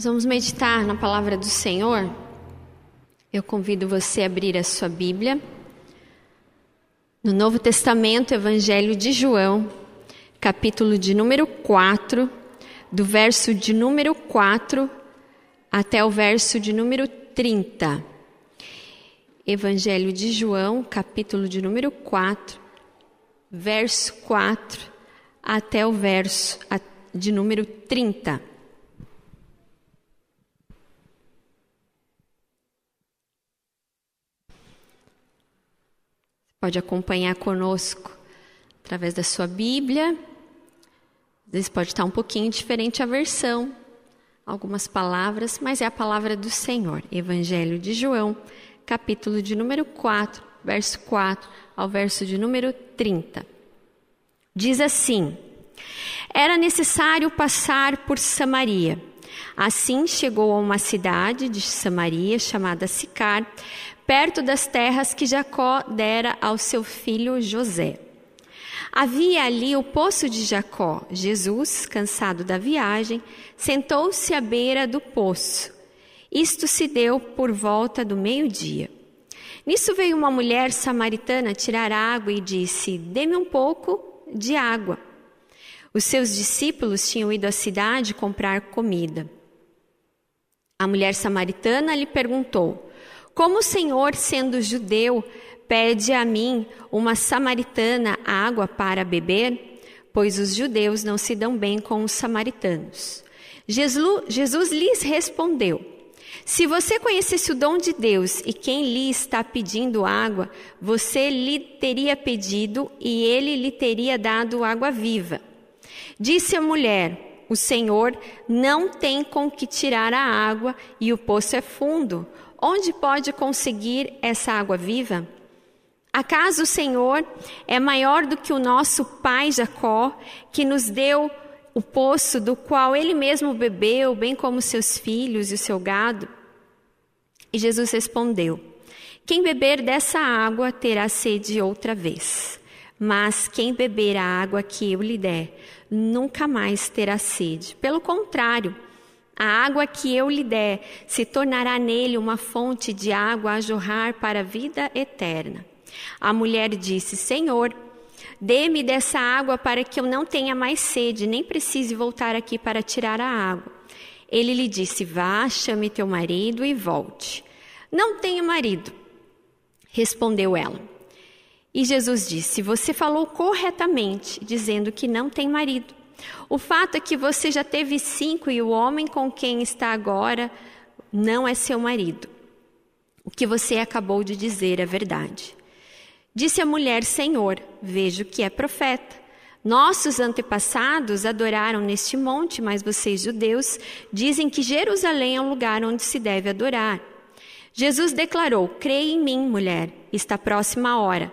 Nós vamos meditar na palavra do Senhor. Eu convido você a abrir a sua Bíblia. No Novo Testamento, Evangelho de João, capítulo de número 4, do verso de número 4 até o verso de número 30. Evangelho de João, capítulo de número 4, verso 4 até o verso de número 30. Pode acompanhar conosco através da sua Bíblia. Às vezes pode estar um pouquinho diferente a versão, algumas palavras, mas é a palavra do Senhor. Evangelho de João, capítulo de número 4, verso 4 ao verso de número 30. Diz assim: Era necessário passar por Samaria. Assim chegou a uma cidade de Samaria chamada Sicar, perto das terras que Jacó dera ao seu filho José. Havia ali o poço de Jacó. Jesus, cansado da viagem, sentou-se à beira do poço. Isto se deu por volta do meio-dia. Nisso veio uma mulher samaritana tirar água e disse: Dê-me um pouco de água. Os seus discípulos tinham ido à cidade comprar comida. A mulher samaritana lhe perguntou: como o Senhor, sendo judeu, pede a mim, uma samaritana, água para beber? Pois os judeus não se dão bem com os samaritanos. Jesus, Jesus lhes respondeu: Se você conhecesse o dom de Deus e quem lhe está pedindo água, você lhe teria pedido e ele lhe teria dado água viva. Disse a mulher: O Senhor não tem com que tirar a água e o poço é fundo. Onde pode conseguir essa água viva? Acaso o Senhor é maior do que o nosso pai Jacó, que nos deu o poço do qual ele mesmo bebeu, bem como seus filhos e o seu gado? E Jesus respondeu: Quem beber dessa água terá sede outra vez, mas quem beber a água que eu lhe der, nunca mais terá sede. Pelo contrário, a água que eu lhe der se tornará nele uma fonte de água a jorrar para a vida eterna. A mulher disse: Senhor, dê-me dessa água para que eu não tenha mais sede, nem precise voltar aqui para tirar a água. Ele lhe disse: Vá, chame teu marido e volte. Não tenho marido, respondeu ela. E Jesus disse: Você falou corretamente, dizendo que não tem marido. O fato é que você já teve cinco e o homem com quem está agora não é seu marido. O que você acabou de dizer é verdade. Disse a mulher: Senhor, vejo que é profeta. Nossos antepassados adoraram neste monte, mas vocês, judeus, dizem que Jerusalém é um lugar onde se deve adorar. Jesus declarou: Creia em mim, mulher, está próxima a hora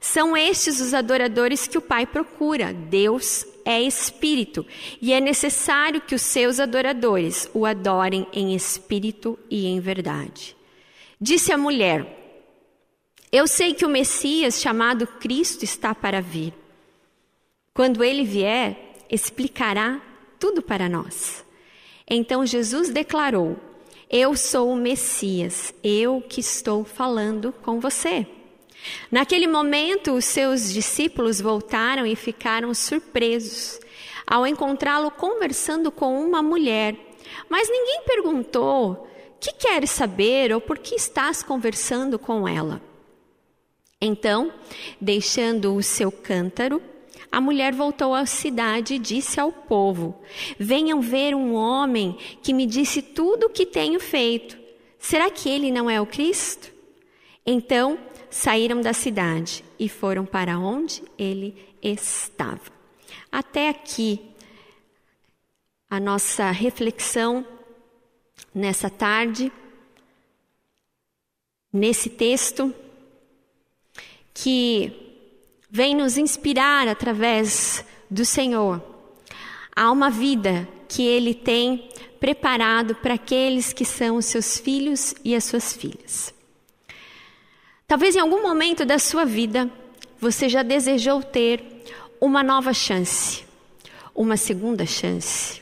São estes os adoradores que o Pai procura. Deus é espírito e é necessário que os seus adoradores o adorem em espírito e em verdade. Disse a mulher: Eu sei que o Messias, chamado Cristo, está para vir. Quando ele vier, explicará tudo para nós. Então Jesus declarou: Eu sou o Messias, eu que estou falando com você. Naquele momento, os seus discípulos voltaram e ficaram surpresos ao encontrá-lo conversando com uma mulher. Mas ninguém perguntou: Que queres saber ou por que estás conversando com ela? Então, deixando o seu cântaro, a mulher voltou à cidade e disse ao povo: Venham ver um homem que me disse tudo o que tenho feito. Será que ele não é o Cristo? Então, saíram da cidade e foram para onde ele estava. Até aqui a nossa reflexão nessa tarde. nesse texto que vem nos inspirar através do Senhor a uma vida que Ele tem preparado para aqueles que são os seus filhos e as suas filhas. Talvez em algum momento da sua vida você já desejou ter uma nova chance, uma segunda chance.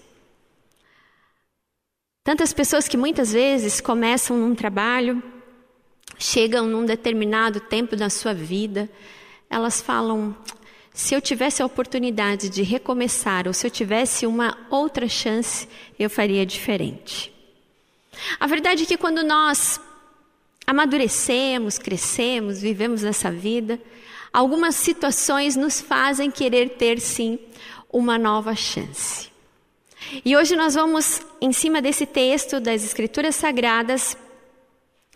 Tantas pessoas que muitas vezes começam num trabalho, chegam num determinado tempo da sua vida, elas falam: se eu tivesse a oportunidade de recomeçar, ou se eu tivesse uma outra chance, eu faria diferente. A verdade é que quando nós amadurecemos, crescemos, vivemos nessa vida, algumas situações nos fazem querer ter sim uma nova chance. E hoje nós vamos, em cima desse texto das Escrituras Sagradas,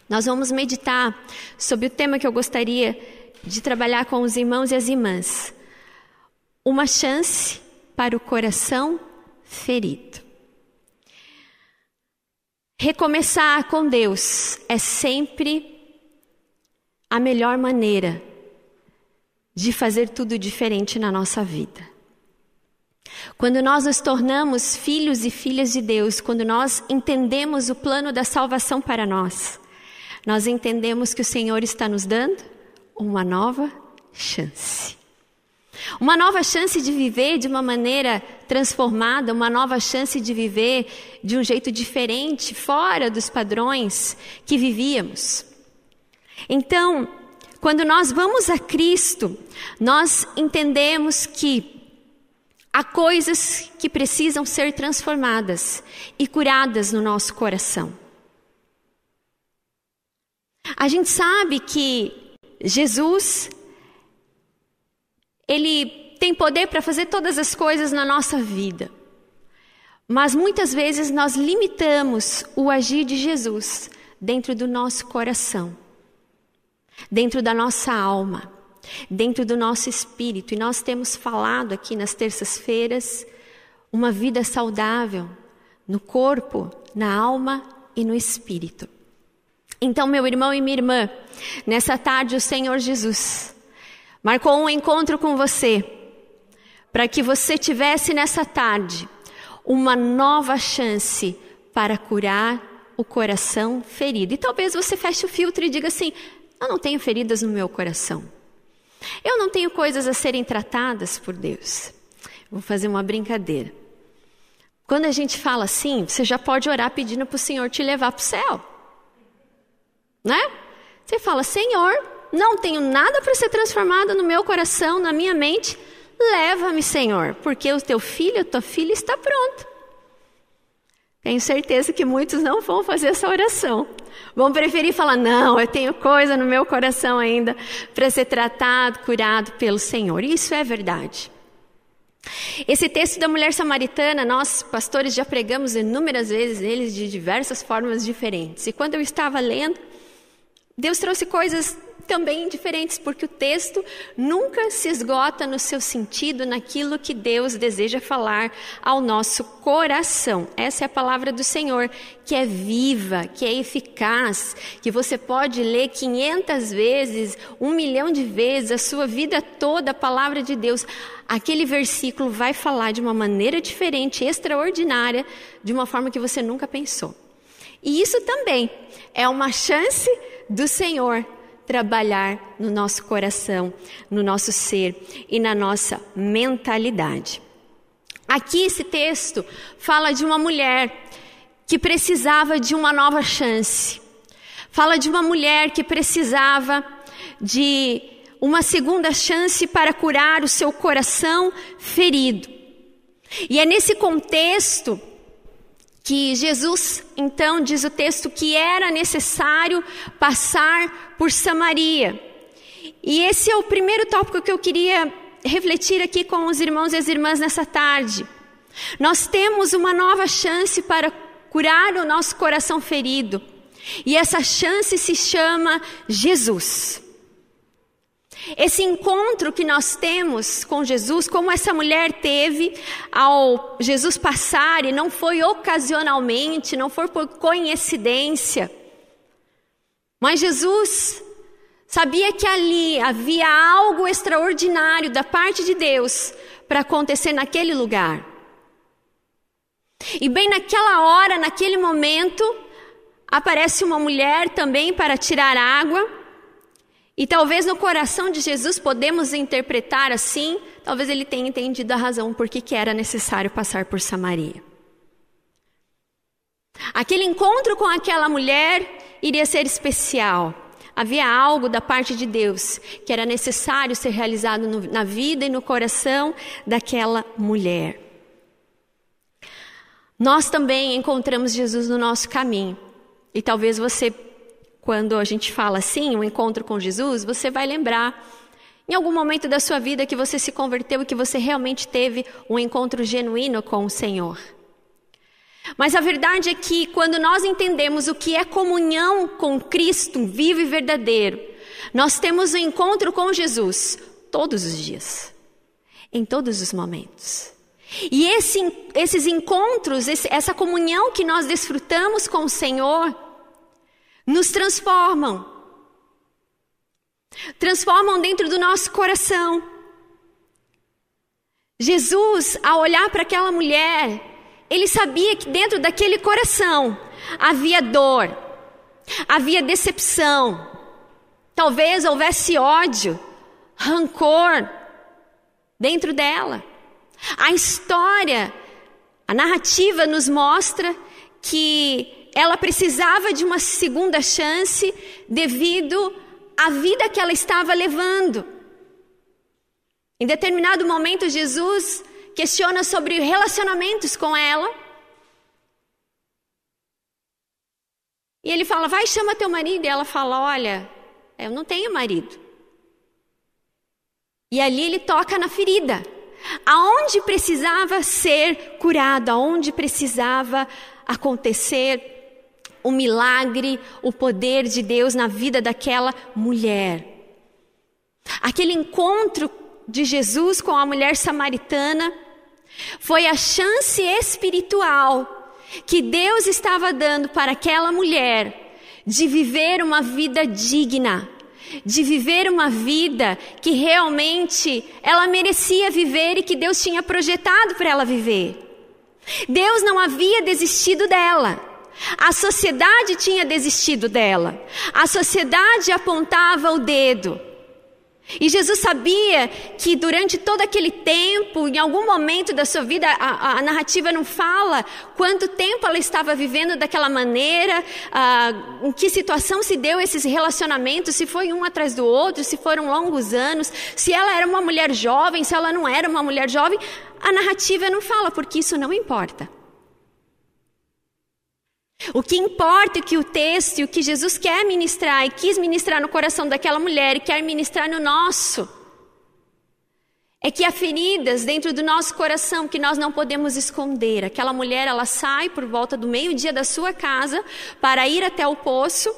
nós vamos meditar sobre o tema que eu gostaria de trabalhar com os irmãos e as irmãs. Uma chance para o coração ferido. Recomeçar com Deus é sempre a melhor maneira de fazer tudo diferente na nossa vida. Quando nós nos tornamos filhos e filhas de Deus, quando nós entendemos o plano da salvação para nós, nós entendemos que o Senhor está nos dando uma nova chance. Uma nova chance de viver de uma maneira transformada, uma nova chance de viver de um jeito diferente, fora dos padrões que vivíamos. Então, quando nós vamos a Cristo, nós entendemos que há coisas que precisam ser transformadas e curadas no nosso coração. A gente sabe que Jesus, ele tem poder para fazer todas as coisas na nossa vida. Mas muitas vezes nós limitamos o agir de Jesus dentro do nosso coração, dentro da nossa alma, dentro do nosso espírito. E nós temos falado aqui nas terças-feiras uma vida saudável no corpo, na alma e no espírito. Então, meu irmão e minha irmã, nessa tarde o Senhor Jesus marcou um encontro com você, para que você tivesse nessa tarde uma nova chance para curar o coração ferido. E talvez você feche o filtro e diga assim: Eu não tenho feridas no meu coração. Eu não tenho coisas a serem tratadas por Deus. Vou fazer uma brincadeira. Quando a gente fala assim, você já pode orar pedindo para o Senhor te levar para o céu né? Você fala: Senhor, não tenho nada para ser transformado no meu coração, na minha mente. Leva-me, Senhor, porque o teu filho, tua filha está pronto. Tenho certeza que muitos não vão fazer essa oração. Vão preferir falar: não, eu tenho coisa no meu coração ainda para ser tratado, curado pelo Senhor. Isso é verdade. Esse texto da mulher samaritana, nós pastores já pregamos inúmeras vezes eles de diversas formas diferentes. E quando eu estava lendo, Deus trouxe coisas também diferentes, porque o texto nunca se esgota no seu sentido, naquilo que Deus deseja falar ao nosso coração. Essa é a palavra do Senhor, que é viva, que é eficaz, que você pode ler 500 vezes, um milhão de vezes, a sua vida toda, a palavra de Deus. Aquele versículo vai falar de uma maneira diferente, extraordinária, de uma forma que você nunca pensou. E isso também é uma chance do Senhor trabalhar no nosso coração, no nosso ser e na nossa mentalidade. Aqui esse texto fala de uma mulher que precisava de uma nova chance. Fala de uma mulher que precisava de uma segunda chance para curar o seu coração ferido. E é nesse contexto que Jesus, então, diz o texto, que era necessário passar por Samaria. E esse é o primeiro tópico que eu queria refletir aqui com os irmãos e as irmãs nessa tarde. Nós temos uma nova chance para curar o nosso coração ferido. E essa chance se chama Jesus. Esse encontro que nós temos com Jesus, como essa mulher teve ao Jesus passar, e não foi ocasionalmente, não foi por coincidência. Mas Jesus sabia que ali havia algo extraordinário da parte de Deus para acontecer naquele lugar. E bem naquela hora, naquele momento, aparece uma mulher também para tirar água. E talvez no coração de Jesus podemos interpretar assim, talvez ele tenha entendido a razão por que era necessário passar por Samaria. Aquele encontro com aquela mulher iria ser especial. Havia algo da parte de Deus que era necessário ser realizado no, na vida e no coração daquela mulher. Nós também encontramos Jesus no nosso caminho. E talvez você, quando a gente fala assim, um encontro com Jesus, você vai lembrar em algum momento da sua vida que você se converteu e que você realmente teve um encontro genuíno com o Senhor. Mas a verdade é que quando nós entendemos o que é comunhão com Cristo vivo e verdadeiro, nós temos um encontro com Jesus todos os dias, em todos os momentos. E esse, esses encontros, essa comunhão que nós desfrutamos com o Senhor, nos transformam. Transformam dentro do nosso coração. Jesus, ao olhar para aquela mulher, ele sabia que dentro daquele coração havia dor, havia decepção, talvez houvesse ódio, rancor dentro dela. A história, a narrativa nos mostra que ela precisava de uma segunda chance devido à vida que ela estava levando. Em determinado momento, Jesus questiona sobre relacionamentos com ela. E ele fala: Vai, chama teu marido. E ela fala: Olha, eu não tenho marido. E ali ele toca na ferida. Aonde precisava ser curado, aonde precisava acontecer o milagre, o poder de Deus na vida daquela mulher. Aquele encontro de Jesus com a mulher samaritana foi a chance espiritual que Deus estava dando para aquela mulher de viver uma vida digna, de viver uma vida que realmente ela merecia viver e que Deus tinha projetado para ela viver. Deus não havia desistido dela. A sociedade tinha desistido dela. A sociedade apontava o dedo. E Jesus sabia que durante todo aquele tempo, em algum momento da sua vida, a, a narrativa não fala quanto tempo ela estava vivendo daquela maneira, ah, em que situação se deu esses relacionamentos, se foi um atrás do outro, se foram longos anos, se ela era uma mulher jovem, se ela não era uma mulher jovem. A narrativa não fala, porque isso não importa. O que importa é que o texto e o que Jesus quer ministrar e quis ministrar no coração daquela mulher e quer ministrar no nosso, é que há feridas dentro do nosso coração que nós não podemos esconder. Aquela mulher, ela sai por volta do meio-dia da sua casa para ir até o poço.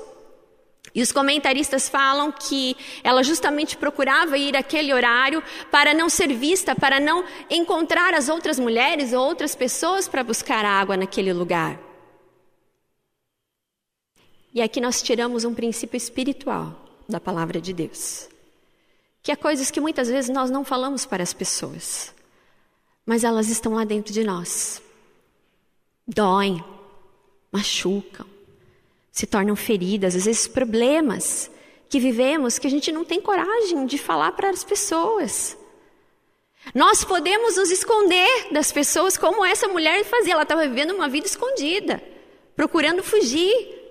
E os comentaristas falam que ela justamente procurava ir aquele horário para não ser vista, para não encontrar as outras mulheres ou outras pessoas para buscar água naquele lugar. E aqui nós tiramos um princípio espiritual da palavra de Deus, que é coisas que muitas vezes nós não falamos para as pessoas, mas elas estão lá dentro de nós. Doem, machucam, se tornam feridas, às vezes problemas que vivemos que a gente não tem coragem de falar para as pessoas. Nós podemos nos esconder das pessoas como essa mulher fazia, ela estava vivendo uma vida escondida, procurando fugir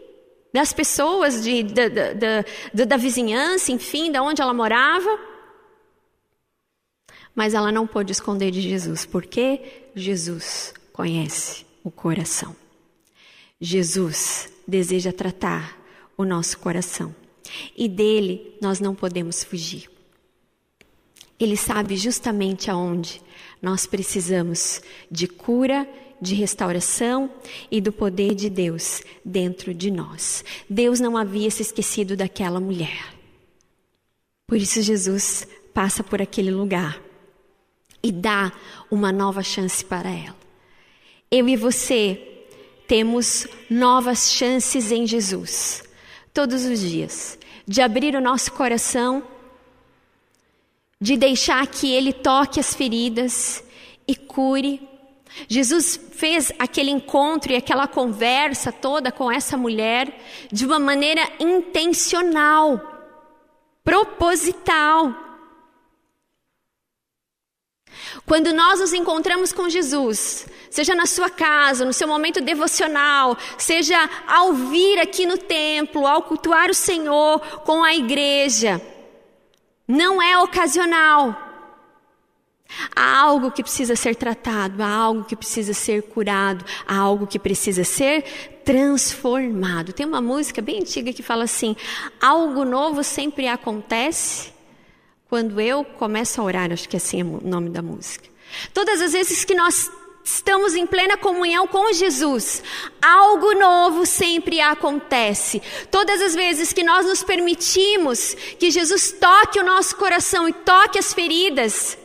das pessoas, de, da, da, da, da vizinhança, enfim, da onde ela morava. Mas ela não pôde esconder de Jesus, porque Jesus conhece o coração. Jesus deseja tratar o nosso coração e dele nós não podemos fugir. Ele sabe justamente aonde nós precisamos de cura de restauração e do poder de Deus dentro de nós. Deus não havia se esquecido daquela mulher. Por isso, Jesus passa por aquele lugar e dá uma nova chance para ela. Eu e você temos novas chances em Jesus. todos os dias, de abrir o nosso coração, de deixar que Ele toque as feridas e cure. Jesus fez aquele encontro e aquela conversa toda com essa mulher de uma maneira intencional, proposital. Quando nós nos encontramos com Jesus, seja na sua casa, no seu momento devocional, seja ao vir aqui no templo, ao cultuar o Senhor com a igreja, não é ocasional. Há algo que precisa ser tratado, há algo que precisa ser curado, há algo que precisa ser transformado. Tem uma música bem antiga que fala assim: algo novo sempre acontece quando eu começo a orar, acho que assim é o nome da música. Todas as vezes que nós estamos em plena comunhão com Jesus, algo novo sempre acontece. Todas as vezes que nós nos permitimos que Jesus toque o nosso coração e toque as feridas,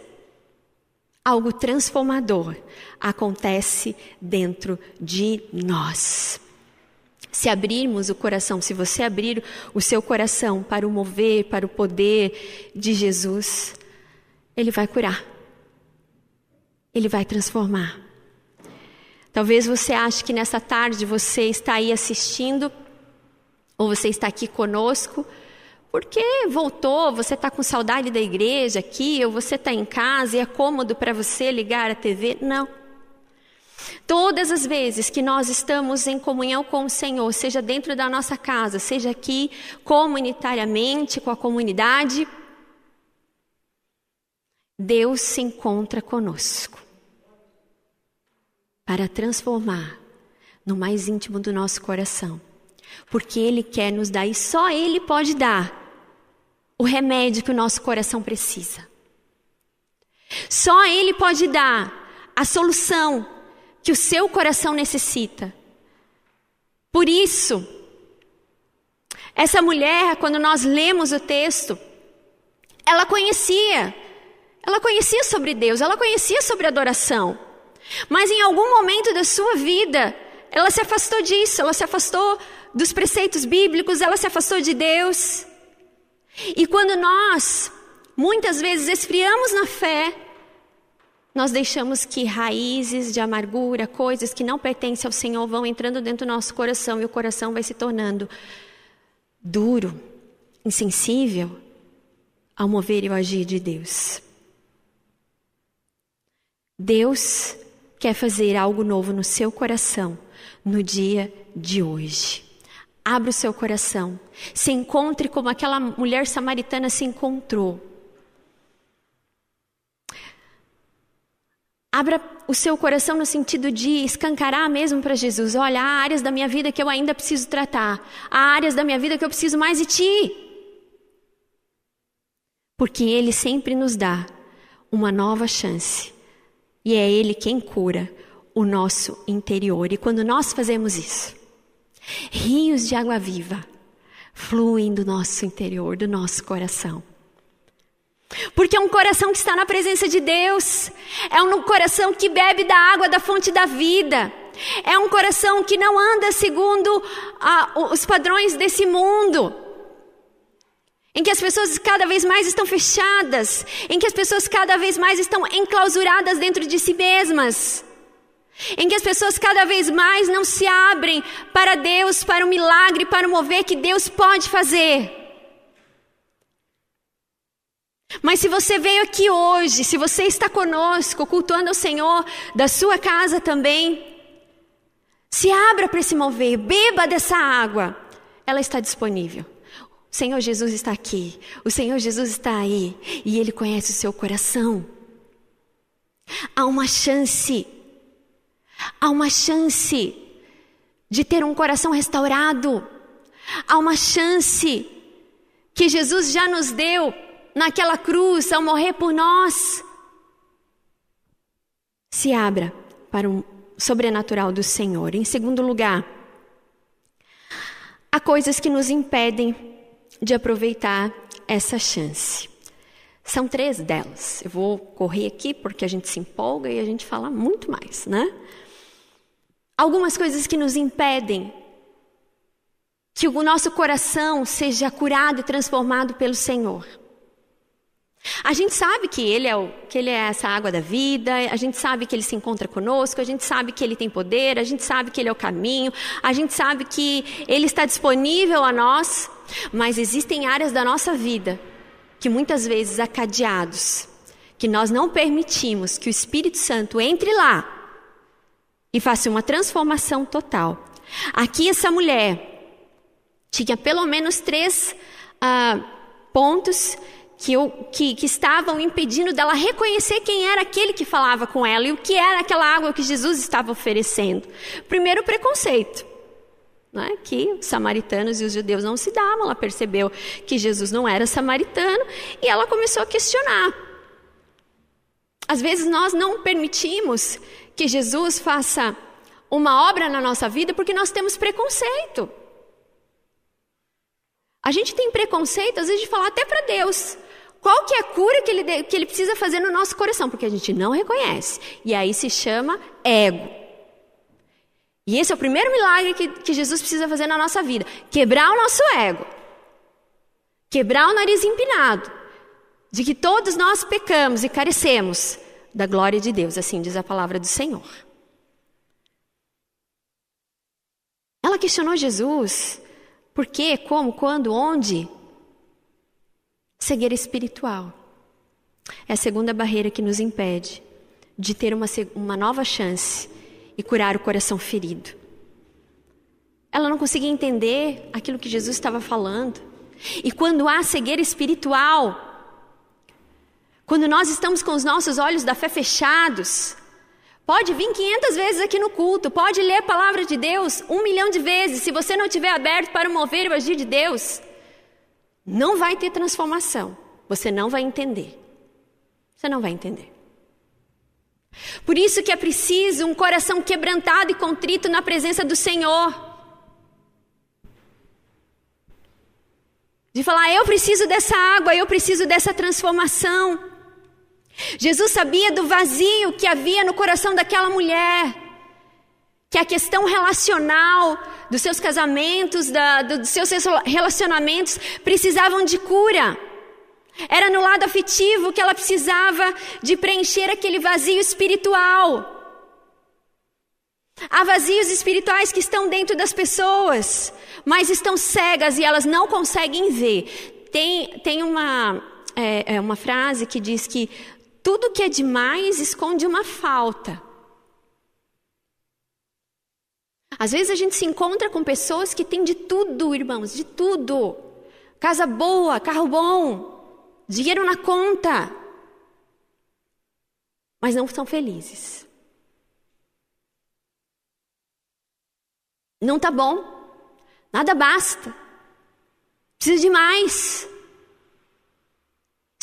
algo transformador acontece dentro de nós. Se abrirmos o coração, se você abrir o seu coração para o mover, para o poder de Jesus, Ele vai curar. Ele vai transformar. Talvez você ache que nessa tarde você está aí assistindo, ou você está aqui conosco, porque voltou, você está com saudade da igreja aqui, ou você está em casa e é cômodo para você ligar a TV. Não. Todas as vezes que nós estamos em comunhão com o Senhor, seja dentro da nossa casa, seja aqui comunitariamente com a comunidade, Deus se encontra conosco para transformar no mais íntimo do nosso coração, porque Ele quer nos dar e só Ele pode dar o remédio que o nosso coração precisa. Só Ele pode dar a solução que o seu coração necessita. Por isso, essa mulher, quando nós lemos o texto, ela conhecia, ela conhecia sobre Deus, ela conhecia sobre adoração. Mas em algum momento da sua vida, ela se afastou disso, ela se afastou dos preceitos bíblicos, ela se afastou de Deus. E quando nós, muitas vezes, esfriamos na fé, nós deixamos que raízes de amargura, coisas que não pertencem ao Senhor vão entrando dentro do nosso coração e o coração vai se tornando duro, insensível ao mover e ao agir de Deus. Deus quer fazer algo novo no seu coração no dia de hoje. Abra o seu coração. Se encontre como aquela mulher samaritana se encontrou. Abra o seu coração no sentido de escancarar mesmo para Jesus. Olha, há áreas da minha vida que eu ainda preciso tratar. Há áreas da minha vida que eu preciso mais de ti. Porque Ele sempre nos dá uma nova chance. E é Ele quem cura o nosso interior. E quando nós fazemos isso, rios de água viva fluem do nosso interior, do nosso coração. Porque é um coração que está na presença de Deus, é um coração que bebe da água da fonte da vida, é um coração que não anda segundo ah, os padrões desse mundo, em que as pessoas cada vez mais estão fechadas, em que as pessoas cada vez mais estão enclausuradas dentro de si mesmas, em que as pessoas cada vez mais não se abrem para Deus, para o milagre, para o mover que Deus pode fazer. Mas se você veio aqui hoje, se você está conosco, cultuando o Senhor da sua casa também, se abra para esse mover, beba dessa água, ela está disponível. O Senhor Jesus está aqui, o Senhor Jesus está aí e Ele conhece o seu coração. Há uma chance, há uma chance de ter um coração restaurado, há uma chance que Jesus já nos deu naquela cruz ao morrer por nós. Se abra para o sobrenatural do Senhor. Em segundo lugar, há coisas que nos impedem de aproveitar essa chance. São três delas. Eu vou correr aqui porque a gente se empolga e a gente fala muito mais, né? Algumas coisas que nos impedem que o nosso coração seja curado e transformado pelo Senhor. A gente sabe que ele, é o, que ele é essa água da vida, a gente sabe que ele se encontra conosco, a gente sabe que ele tem poder, a gente sabe que ele é o caminho, a gente sabe que ele está disponível a nós, mas existem áreas da nossa vida que muitas vezes há cadeados, que nós não permitimos que o Espírito Santo entre lá e faça uma transformação total. Aqui, essa mulher tinha pelo menos três uh, pontos que, eu, que, que estavam impedindo dela reconhecer quem era aquele que falava com ela e o que era aquela água que Jesus estava oferecendo. Primeiro, o preconceito. Né? Que os samaritanos e os judeus não se davam. Ela percebeu que Jesus não era samaritano e ela começou a questionar. Às vezes nós não permitimos que Jesus faça uma obra na nossa vida porque nós temos preconceito. A gente tem preconceito, às vezes, de falar até para Deus. Qual que é a cura que ele, que ele precisa fazer no nosso coração? Porque a gente não reconhece. E aí se chama ego. E esse é o primeiro milagre que, que Jesus precisa fazer na nossa vida: quebrar o nosso ego. Quebrar o nariz empinado. De que todos nós pecamos e carecemos da glória de Deus, assim diz a palavra do Senhor. Ela questionou Jesus: por quê, como, quando, onde? Cegueira espiritual. É a segunda barreira que nos impede de ter uma, uma nova chance e curar o coração ferido. Ela não conseguia entender aquilo que Jesus estava falando. E quando há cegueira espiritual, quando nós estamos com os nossos olhos da fé fechados, pode vir 500 vezes aqui no culto, pode ler a palavra de Deus um milhão de vezes, se você não estiver aberto para mover e agir de Deus, não vai ter transformação. Você não vai entender. Você não vai entender. Por isso que é preciso um coração quebrantado e contrito na presença do Senhor. De falar, eu preciso dessa água, eu preciso dessa transformação. Jesus sabia do vazio que havia no coração daquela mulher que a questão relacional dos seus casamentos, da, dos seus relacionamentos precisavam de cura. Era no lado afetivo que ela precisava de preencher aquele vazio espiritual. Há vazios espirituais que estão dentro das pessoas, mas estão cegas e elas não conseguem ver. Tem, tem uma, é, é uma frase que diz que tudo que é demais esconde uma falta. Às vezes a gente se encontra com pessoas que têm de tudo, irmãos, de tudo. Casa boa, carro bom, dinheiro na conta. Mas não são felizes. Não tá bom. Nada basta. Precisa de mais.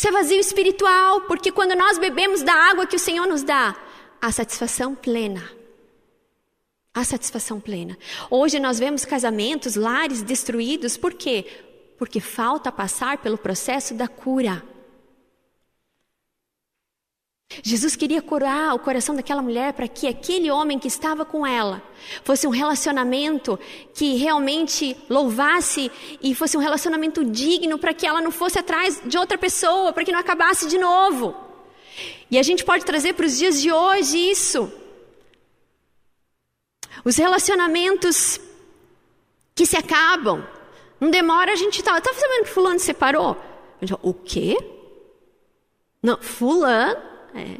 Isso é vazio espiritual, porque quando nós bebemos da água que o Senhor nos dá, há satisfação plena a satisfação plena. Hoje nós vemos casamentos, lares destruídos, por quê? Porque falta passar pelo processo da cura. Jesus queria curar o coração daquela mulher para que aquele homem que estava com ela fosse um relacionamento que realmente louvasse e fosse um relacionamento digno para que ela não fosse atrás de outra pessoa, para que não acabasse de novo. E a gente pode trazer para os dias de hoje isso. Os relacionamentos que se acabam. Não demora a gente tá, tá sabendo que fulano se separou? O quê? Não, fulano, é.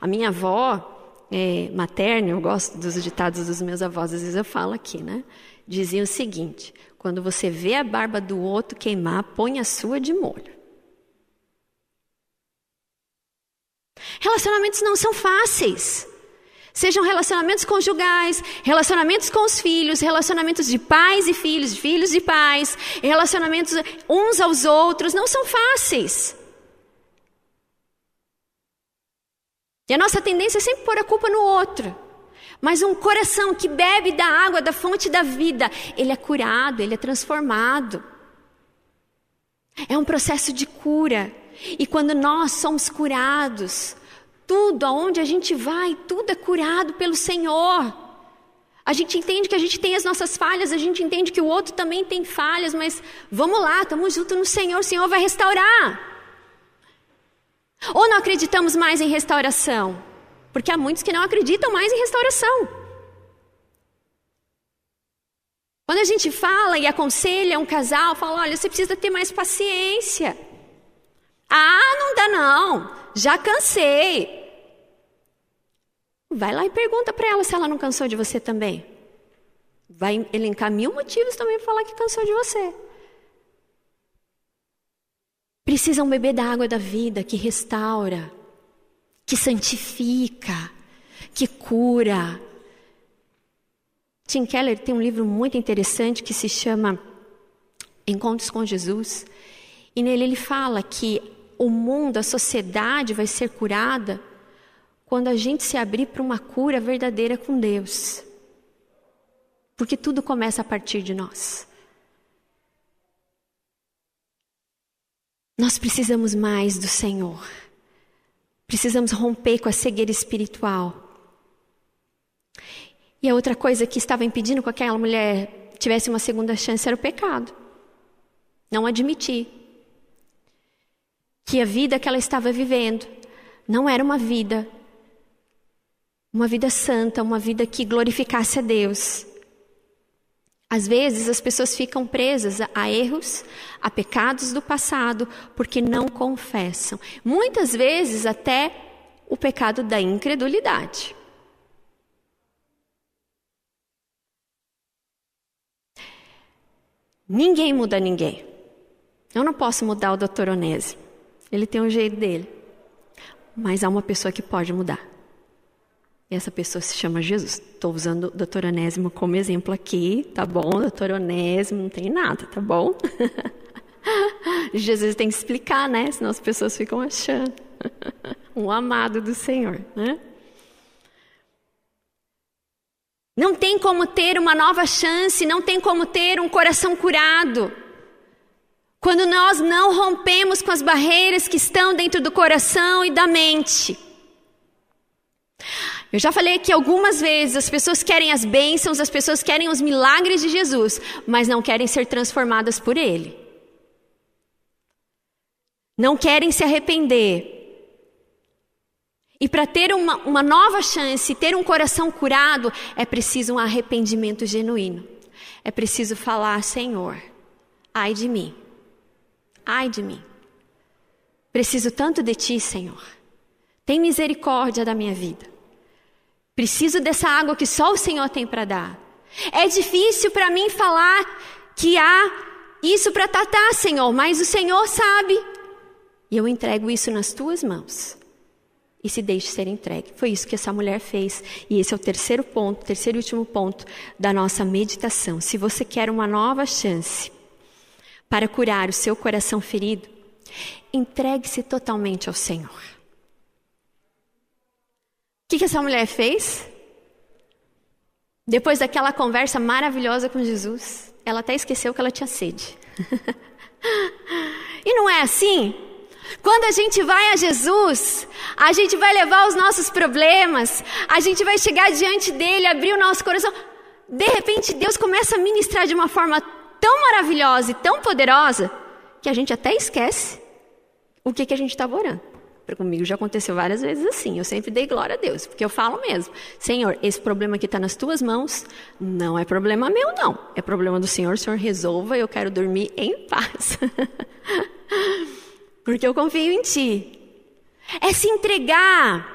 A minha avó é, materna, eu gosto dos ditados dos meus avós, às vezes eu falo aqui, né? Dizia o seguinte: quando você vê a barba do outro queimar, põe a sua de molho. Relacionamentos não são fáceis. Sejam relacionamentos conjugais, relacionamentos com os filhos, relacionamentos de pais e filhos, filhos e pais, relacionamentos uns aos outros, não são fáceis. E a nossa tendência é sempre pôr a culpa no outro. Mas um coração que bebe da água, da fonte da vida, ele é curado, ele é transformado. É um processo de cura. E quando nós somos curados, tudo aonde a gente vai, tudo é curado pelo Senhor. A gente entende que a gente tem as nossas falhas, a gente entende que o outro também tem falhas, mas vamos lá, estamos juntos no Senhor, o Senhor vai restaurar. Ou não acreditamos mais em restauração? Porque há muitos que não acreditam mais em restauração. Quando a gente fala e aconselha um casal, fala: olha, você precisa ter mais paciência. Ah, não dá não, já cansei. Vai lá e pergunta para ela se ela não cansou de você também. Vai elencar mil motivos também para falar que cansou de você. Precisam beber da água da vida que restaura, que santifica, que cura. Tim Keller tem um livro muito interessante que se chama Encontros com Jesus. E nele ele fala que o mundo, a sociedade vai ser curada quando a gente se abrir para uma cura verdadeira com Deus. Porque tudo começa a partir de nós. Nós precisamos mais do Senhor. Precisamos romper com a cegueira espiritual. E a outra coisa que estava impedindo que aquela mulher tivesse uma segunda chance era o pecado. Não admitir que a vida que ela estava vivendo não era uma vida uma vida santa, uma vida que glorificasse a Deus. Às vezes as pessoas ficam presas a erros, a pecados do passado, porque não confessam. Muitas vezes até o pecado da incredulidade. Ninguém muda ninguém. Eu não posso mudar o doutor Onésio. Ele tem um jeito dele. Mas há uma pessoa que pode mudar. Essa pessoa se chama Jesus. Estou usando o doutor Onésimo como exemplo aqui, tá bom? Doutor Onésimo não tem nada, tá bom? Jesus tem que explicar, né? Senão as pessoas ficam achando. um amado do Senhor, né? Não tem como ter uma nova chance, não tem como ter um coração curado. Quando nós não rompemos com as barreiras que estão dentro do coração e da mente. Eu já falei que algumas vezes as pessoas querem as bênçãos, as pessoas querem os milagres de Jesus, mas não querem ser transformadas por Ele. Não querem se arrepender. E para ter uma, uma nova chance, ter um coração curado, é preciso um arrependimento genuíno. É preciso falar: Senhor, ai de mim, ai de mim. Preciso tanto de Ti, Senhor. Tem misericórdia da minha vida. Preciso dessa água que só o Senhor tem para dar. É difícil para mim falar que há isso para tratar, Senhor, mas o Senhor sabe. E eu entrego isso nas tuas mãos. E se deixe ser entregue. Foi isso que essa mulher fez. E esse é o terceiro ponto, terceiro e último ponto da nossa meditação. Se você quer uma nova chance para curar o seu coração ferido, entregue-se totalmente ao Senhor. O que, que essa mulher fez? Depois daquela conversa maravilhosa com Jesus, ela até esqueceu que ela tinha sede. e não é assim? Quando a gente vai a Jesus, a gente vai levar os nossos problemas, a gente vai chegar diante dele, abrir o nosso coração. De repente, Deus começa a ministrar de uma forma tão maravilhosa e tão poderosa que a gente até esquece o que, que a gente estava orando. Comigo já aconteceu várias vezes assim. Eu sempre dei glória a Deus, porque eu falo mesmo: Senhor, esse problema que está nas tuas mãos não é problema meu, não. É problema do Senhor. O Senhor resolva. Eu quero dormir em paz, porque eu confio em Ti. É se entregar.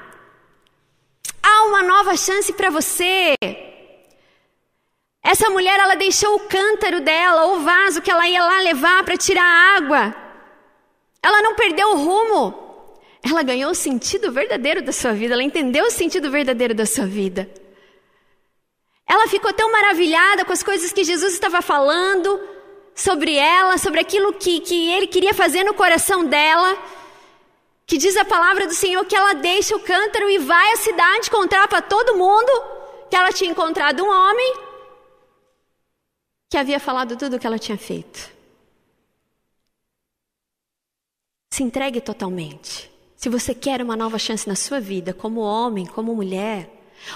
Há uma nova chance para você. Essa mulher, ela deixou o cântaro dela, o vaso que ela ia lá levar para tirar água. Ela não perdeu o rumo. Ela ganhou o sentido verdadeiro da sua vida, ela entendeu o sentido verdadeiro da sua vida. Ela ficou tão maravilhada com as coisas que Jesus estava falando sobre ela, sobre aquilo que, que ele queria fazer no coração dela, que diz a palavra do Senhor que ela deixa o cântaro e vai à cidade contar para todo mundo que ela tinha encontrado um homem que havia falado tudo o que ela tinha feito. Se entregue totalmente. Se você quer uma nova chance na sua vida, como homem, como mulher,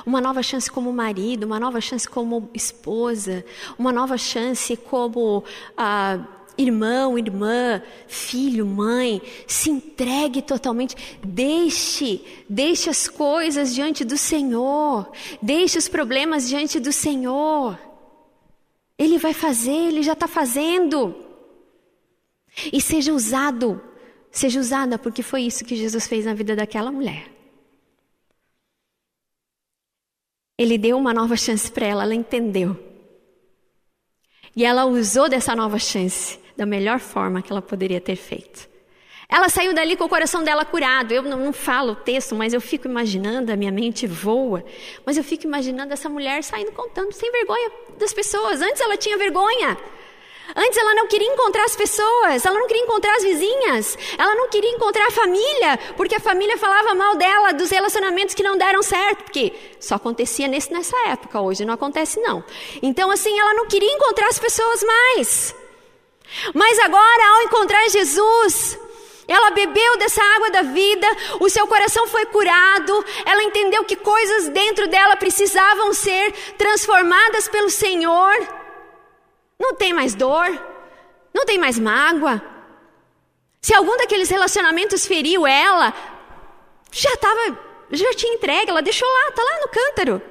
uma nova chance como marido, uma nova chance como esposa, uma nova chance como ah, irmão, irmã, filho, mãe. Se entregue totalmente. Deixe, deixe as coisas diante do Senhor. Deixe os problemas diante do Senhor. Ele vai fazer, ele já está fazendo. E seja usado, seja usada, porque foi isso que Jesus fez na vida daquela mulher. Ele deu uma nova chance para ela, ela entendeu. E ela usou dessa nova chance da melhor forma que ela poderia ter feito. Ela saiu dali com o coração dela curado. Eu não, não, falo o texto, mas eu fico imaginando, a minha mente voa. Mas eu fico imaginando essa mulher saindo contando sem vergonha das pessoas. Antes ela tinha vergonha. Antes ela não queria encontrar as pessoas, ela não queria encontrar as vizinhas, ela não queria encontrar a família, porque a família falava mal dela, dos relacionamentos que não deram certo, porque só acontecia nesse, nessa época, hoje não acontece não. Então assim, ela não queria encontrar as pessoas mais. Mas agora, ao encontrar Jesus, ela bebeu dessa água da vida, o seu coração foi curado, ela entendeu que coisas dentro dela precisavam ser transformadas pelo Senhor. Não tem mais dor, não tem mais mágoa. Se algum daqueles relacionamentos feriu ela, já estava, já tinha entregue, ela deixou lá, está lá no cântaro.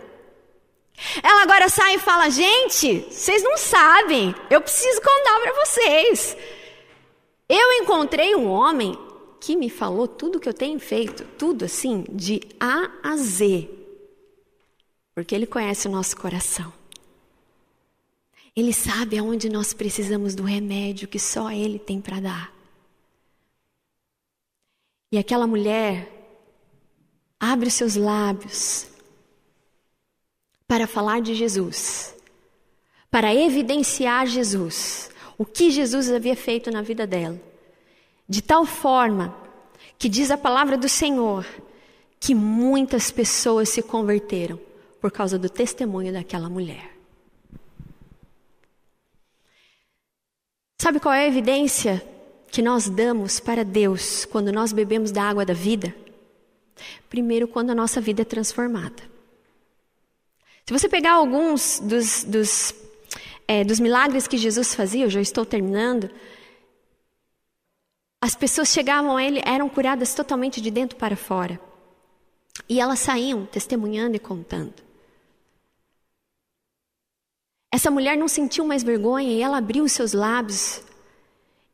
Ela agora sai e fala: Gente, vocês não sabem, eu preciso contar para vocês. Eu encontrei um homem que me falou tudo que eu tenho feito, tudo assim, de A a Z, porque ele conhece o nosso coração. Ele sabe aonde nós precisamos do remédio que só Ele tem para dar. E aquela mulher abre os seus lábios para falar de Jesus, para evidenciar Jesus, o que Jesus havia feito na vida dela, de tal forma que diz a palavra do Senhor que muitas pessoas se converteram por causa do testemunho daquela mulher. Sabe qual é a evidência que nós damos para Deus quando nós bebemos da água da vida? Primeiro, quando a nossa vida é transformada. Se você pegar alguns dos, dos, é, dos milagres que Jesus fazia, eu já estou terminando, as pessoas chegavam a ele, eram curadas totalmente de dentro para fora. E elas saíam testemunhando e contando. Essa mulher não sentiu mais vergonha e ela abriu os seus lábios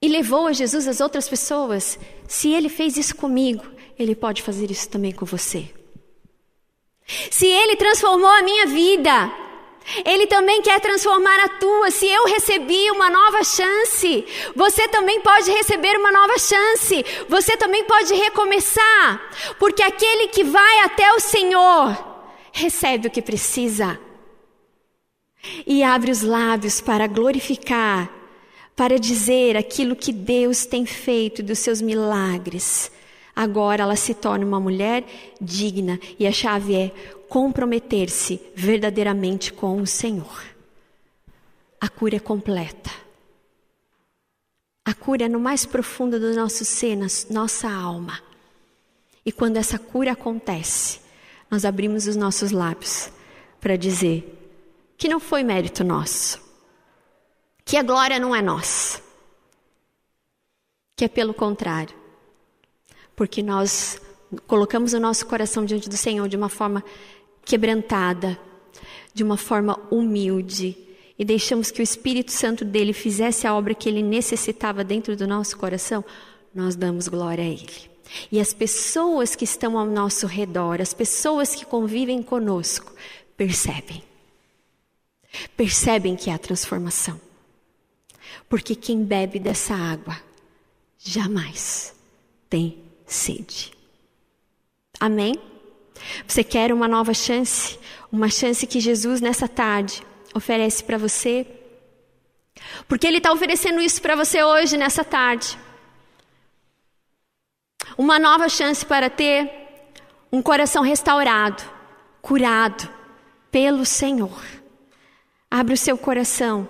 e levou a Jesus as outras pessoas. Se ele fez isso comigo, ele pode fazer isso também com você. Se ele transformou a minha vida, ele também quer transformar a tua. Se eu recebi uma nova chance, você também pode receber uma nova chance. Você também pode recomeçar, porque aquele que vai até o Senhor recebe o que precisa e abre os lábios para glorificar, para dizer aquilo que Deus tem feito dos seus milagres. Agora ela se torna uma mulher digna e a chave é comprometer-se verdadeiramente com o Senhor. A cura é completa. A cura é no mais profundo do nosso ser, na nossa alma. E quando essa cura acontece, nós abrimos os nossos lábios para dizer: que não foi mérito nosso, que a glória não é nossa, que é pelo contrário, porque nós colocamos o nosso coração diante do Senhor de uma forma quebrantada, de uma forma humilde, e deixamos que o Espírito Santo dele fizesse a obra que ele necessitava dentro do nosso coração, nós damos glória a ele. E as pessoas que estão ao nosso redor, as pessoas que convivem conosco, percebem percebem que há transformação. Porque quem bebe dessa água jamais tem sede. Amém? Você quer uma nova chance? Uma chance que Jesus nessa tarde oferece para você? Porque Ele está oferecendo isso para você hoje, nessa tarde. Uma nova chance para ter um coração restaurado, curado pelo Senhor. Abra o seu coração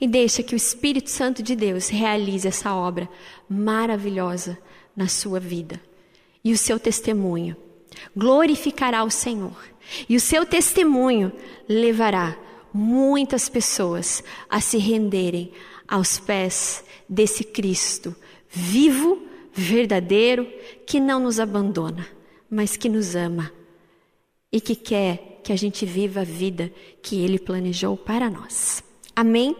e deixa que o Espírito Santo de Deus realize essa obra maravilhosa na sua vida. E o seu testemunho glorificará o Senhor. E o seu testemunho levará muitas pessoas a se renderem aos pés desse Cristo vivo, verdadeiro, que não nos abandona, mas que nos ama e que quer que a gente viva a vida que Ele planejou para nós. Amém?